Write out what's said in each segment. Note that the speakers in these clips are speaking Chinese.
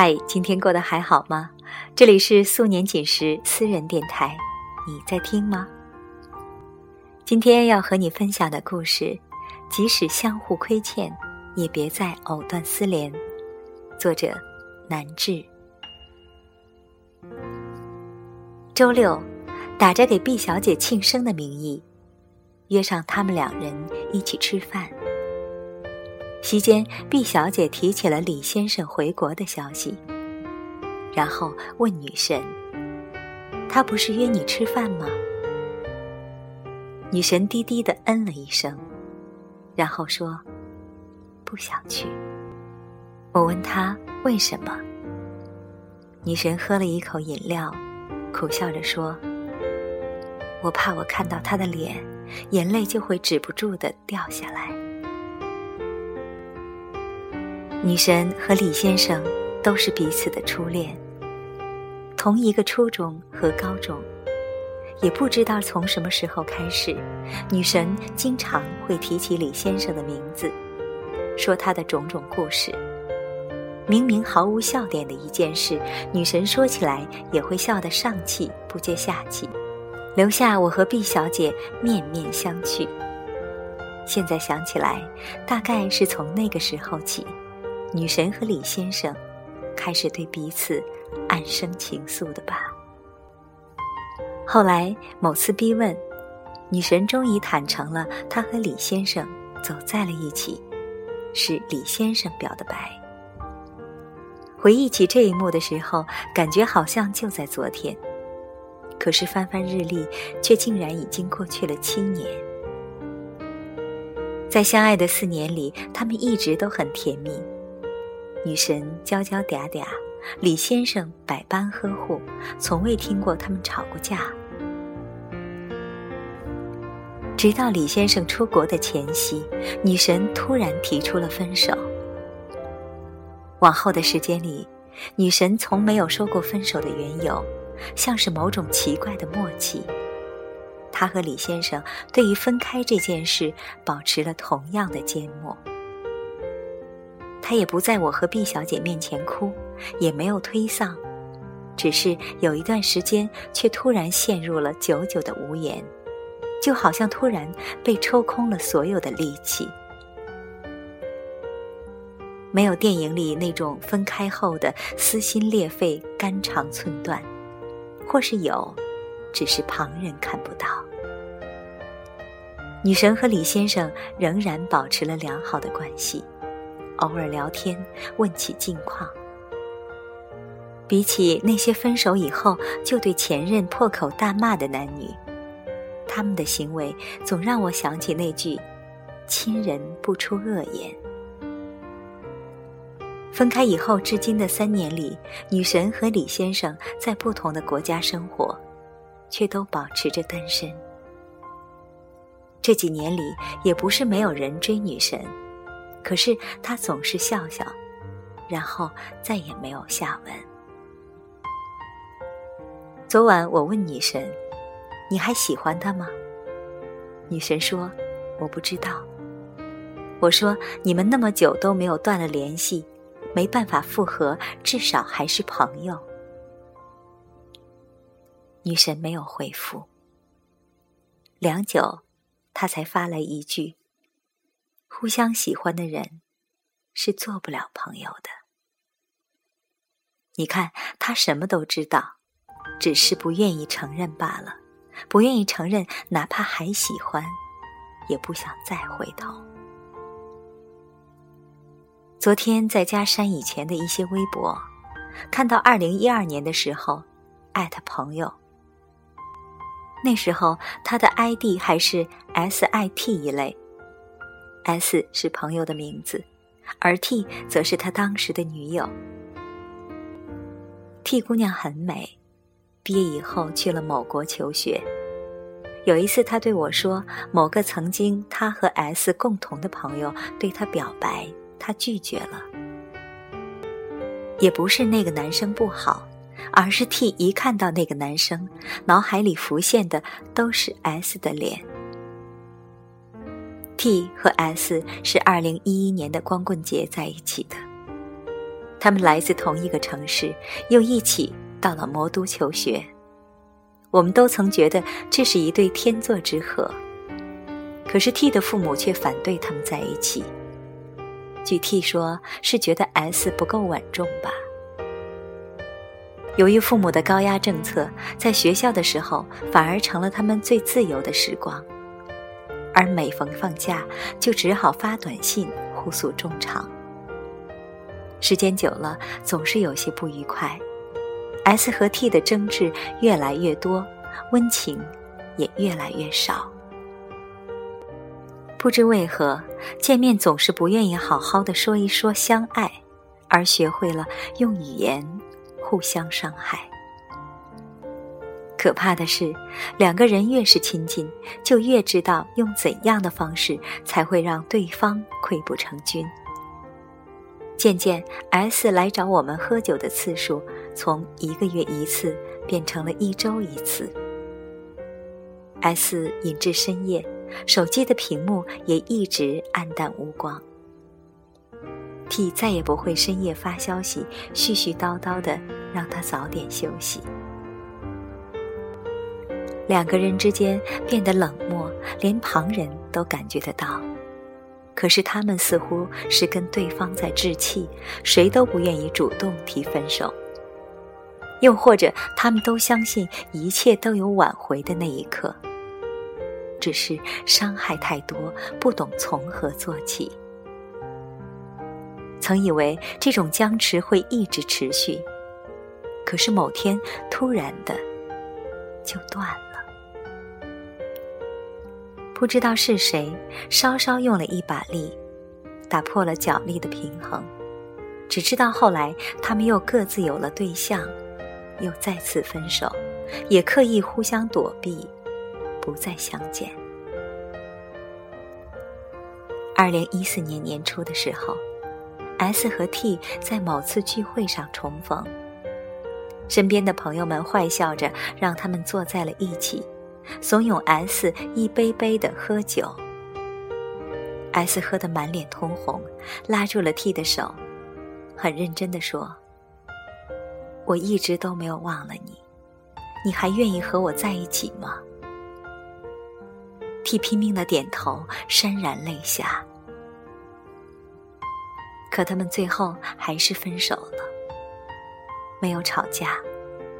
嗨，今天过得还好吗？这里是素年锦时私人电台，你在听吗？今天要和你分享的故事，即使相互亏欠，也别再藕断丝连。作者：南志。周六，打着给毕小姐庆生的名义，约上他们两人一起吃饭。席间，毕小姐提起了李先生回国的消息，然后问女神：“他不是约你吃饭吗？”女神低低的嗯了一声，然后说：“不想去。”我问她为什么，女神喝了一口饮料，苦笑着说：“我怕我看到他的脸，眼泪就会止不住的掉下来。”女神和李先生都是彼此的初恋，同一个初中和高中，也不知道从什么时候开始，女神经常会提起李先生的名字，说他的种种故事。明明毫无笑点的一件事，女神说起来也会笑得上气不接下气，留下我和毕小姐面面相觑。现在想起来，大概是从那个时候起。女神和李先生开始对彼此暗生情愫的吧。后来某次逼问，女神终于坦诚了，她和李先生走在了一起，是李先生表的白。回忆起这一幕的时候，感觉好像就在昨天，可是翻翻日历，却竟然已经过去了七年。在相爱的四年里，他们一直都很甜蜜。女神娇娇嗲嗲，李先生百般呵护，从未听过他们吵过架。直到李先生出国的前夕，女神突然提出了分手。往后的时间里，女神从没有说过分手的缘由，像是某种奇怪的默契。她和李先生对于分开这件事保持了同样的缄默。他也不在我和毕小姐面前哭，也没有推搡，只是有一段时间，却突然陷入了久久的无言，就好像突然被抽空了所有的力气。没有电影里那种分开后的撕心裂肺、肝肠寸断，或是有，只是旁人看不到。女神和李先生仍然保持了良好的关系。偶尔聊天，问起近况。比起那些分手以后就对前任破口大骂的男女，他们的行为总让我想起那句“亲人不出恶言”。分开以后至今的三年里，女神和李先生在不同的国家生活，却都保持着单身。这几年里，也不是没有人追女神。可是他总是笑笑，然后再也没有下文。昨晚我问女神：“你还喜欢他吗？”女神说：“我不知道。”我说：“你们那么久都没有断了联系，没办法复合，至少还是朋友。”女神没有回复。良久，她才发来一句。互相喜欢的人，是做不了朋友的。你看，他什么都知道，只是不愿意承认罢了。不愿意承认，哪怕还喜欢，也不想再回头。昨天在家删以前的一些微博，看到二零一二年的时候，艾特朋友。那时候他的 ID 还是 SIT 一类。S 是朋友的名字，而 T 则是他当时的女友。T 姑娘很美，毕业以后去了某国求学。有一次，他对我说：“某个曾经他和 S 共同的朋友对他表白，他拒绝了。也不是那个男生不好，而是 T 一看到那个男生，脑海里浮现的都是 S 的脸。” T 和 S 是二零一一年的光棍节在一起的。他们来自同一个城市，又一起到了魔都求学。我们都曾觉得这是一对天作之合。可是 T 的父母却反对他们在一起。据 T 说，是觉得 S 不够稳重吧。由于父母的高压政策，在学校的时候反而成了他们最自由的时光，而每逢放假，就只好发短信互诉衷肠。时间久了，总是有些不愉快。S 和 T 的争执越来越多，温情也越来越少。不知为何，见面总是不愿意好好的说一说相爱，而学会了用语言互相伤害。可怕的是，两个人越是亲近，就越知道用怎样的方式才会让对方溃不成军。渐渐，S 来找我们喝酒的次数从一个月一次变成了一周一次。S 饮至深夜。手机的屏幕也一直暗淡无光。T 再也不会深夜发消息，絮絮叨叨的让他早点休息。两个人之间变得冷漠，连旁人都感觉得到。可是他们似乎是跟对方在置气，谁都不愿意主动提分手。又或者，他们都相信一切都有挽回的那一刻。只是伤害太多，不懂从何做起。曾以为这种僵持会一直持续，可是某天突然的就断了。不知道是谁稍稍用了一把力，打破了角力的平衡。只知道后来他们又各自有了对象，又再次分手，也刻意互相躲避。不再相见。二零一四年年初的时候，S 和 T 在某次聚会上重逢。身边的朋友们坏笑着让他们坐在了一起，怂恿 S 一杯杯的喝酒。S 喝得满脸通红，拉住了 T 的手，很认真的说：“我一直都没有忘了你，你还愿意和我在一起吗？” T 拼命的点头，潸然泪下。可他们最后还是分手了，没有吵架，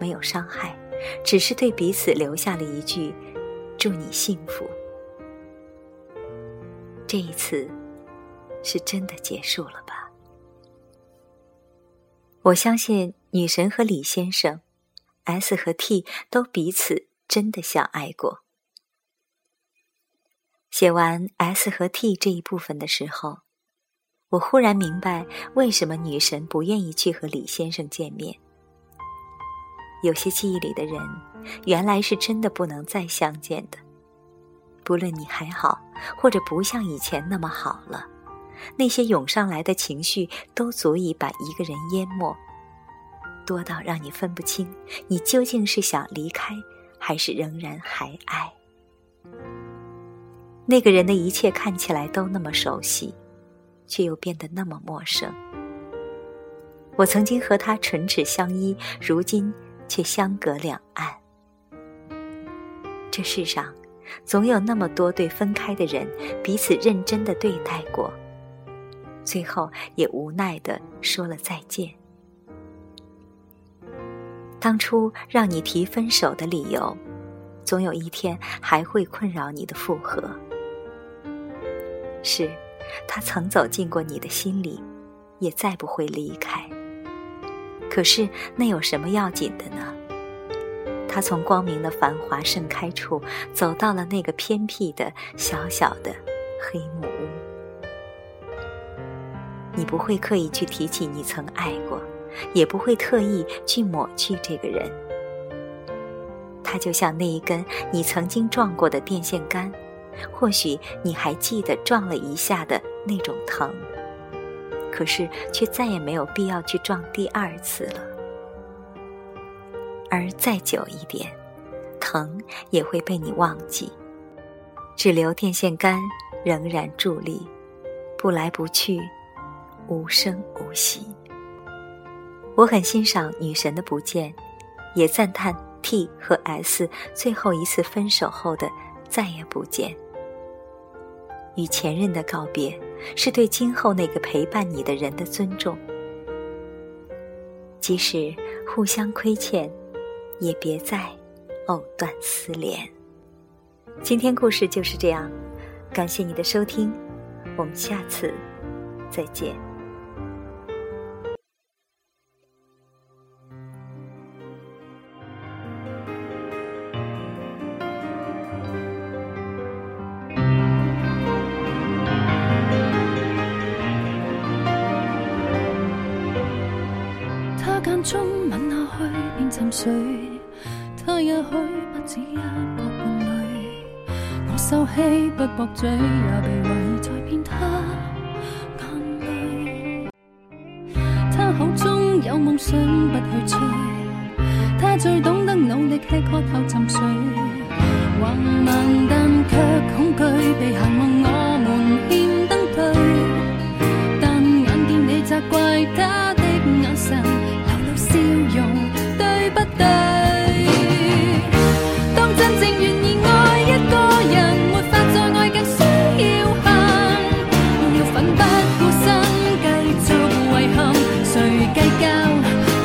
没有伤害，只是对彼此留下了一句“祝你幸福”。这一次，是真的结束了吧？我相信女神和李先生，S 和 T 都彼此真的相爱过。写完 S 和 T 这一部分的时候，我忽然明白为什么女神不愿意去和李先生见面。有些记忆里的人，原来是真的不能再相见的。不论你还好，或者不像以前那么好了，那些涌上来的情绪都足以把一个人淹没，多到让你分不清，你究竟是想离开，还是仍然还爱。那个人的一切看起来都那么熟悉，却又变得那么陌生。我曾经和他唇齿相依，如今却相隔两岸。这世上，总有那么多对分开的人彼此认真的对待过，最后也无奈的说了再见。当初让你提分手的理由，总有一天还会困扰你的复合。是，他曾走进过你的心里，也再不会离开。可是那有什么要紧的呢？他从光明的繁华盛开处，走到了那个偏僻的小小的黑木屋。你不会刻意去提起你曾爱过，也不会特意去抹去这个人。他就像那一根你曾经撞过的电线杆。或许你还记得撞了一下的那种疼，可是却再也没有必要去撞第二次了。而再久一点，疼也会被你忘记，只留电线杆仍然伫立，不来不去，无声无息。我很欣赏女神的不见，也赞叹 T 和 S 最后一次分手后的再也不见。与前任的告别，是对今后那个陪伴你的人的尊重。即使互相亏欠，也别再藕断丝连。今天故事就是这样，感谢你的收听，我们下次再见。中吻下去便沉睡，他也许不止一个伴侣。我收起不驳嘴，也被遗在骗他眼泪。他口中有梦想不去追，他最懂得努力吃喝后沉睡。横漫但却恐惧被行望我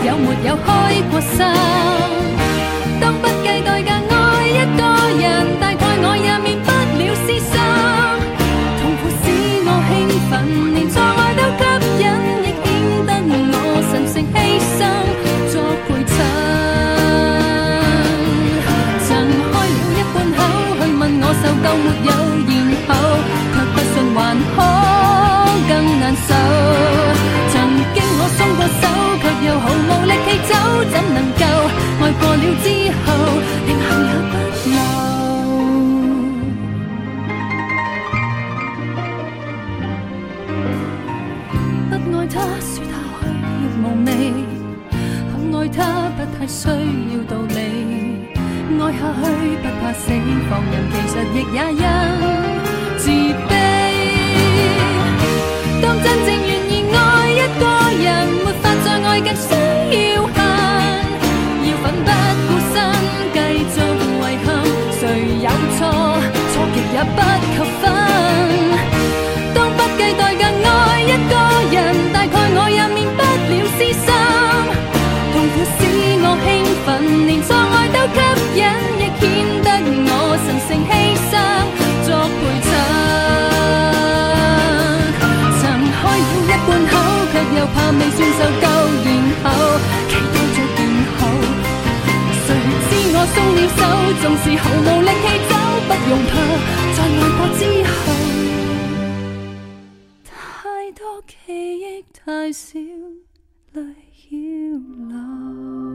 有没有开过心？当不计代价爱一个人，需要道理。爱下去不怕死，放任其实亦也因自卑。当真正愿意爱一个人，没法再爱更需要松了手，纵是毫无力气走，不用怕，在爱过之后，太多记忆太少，泪要流。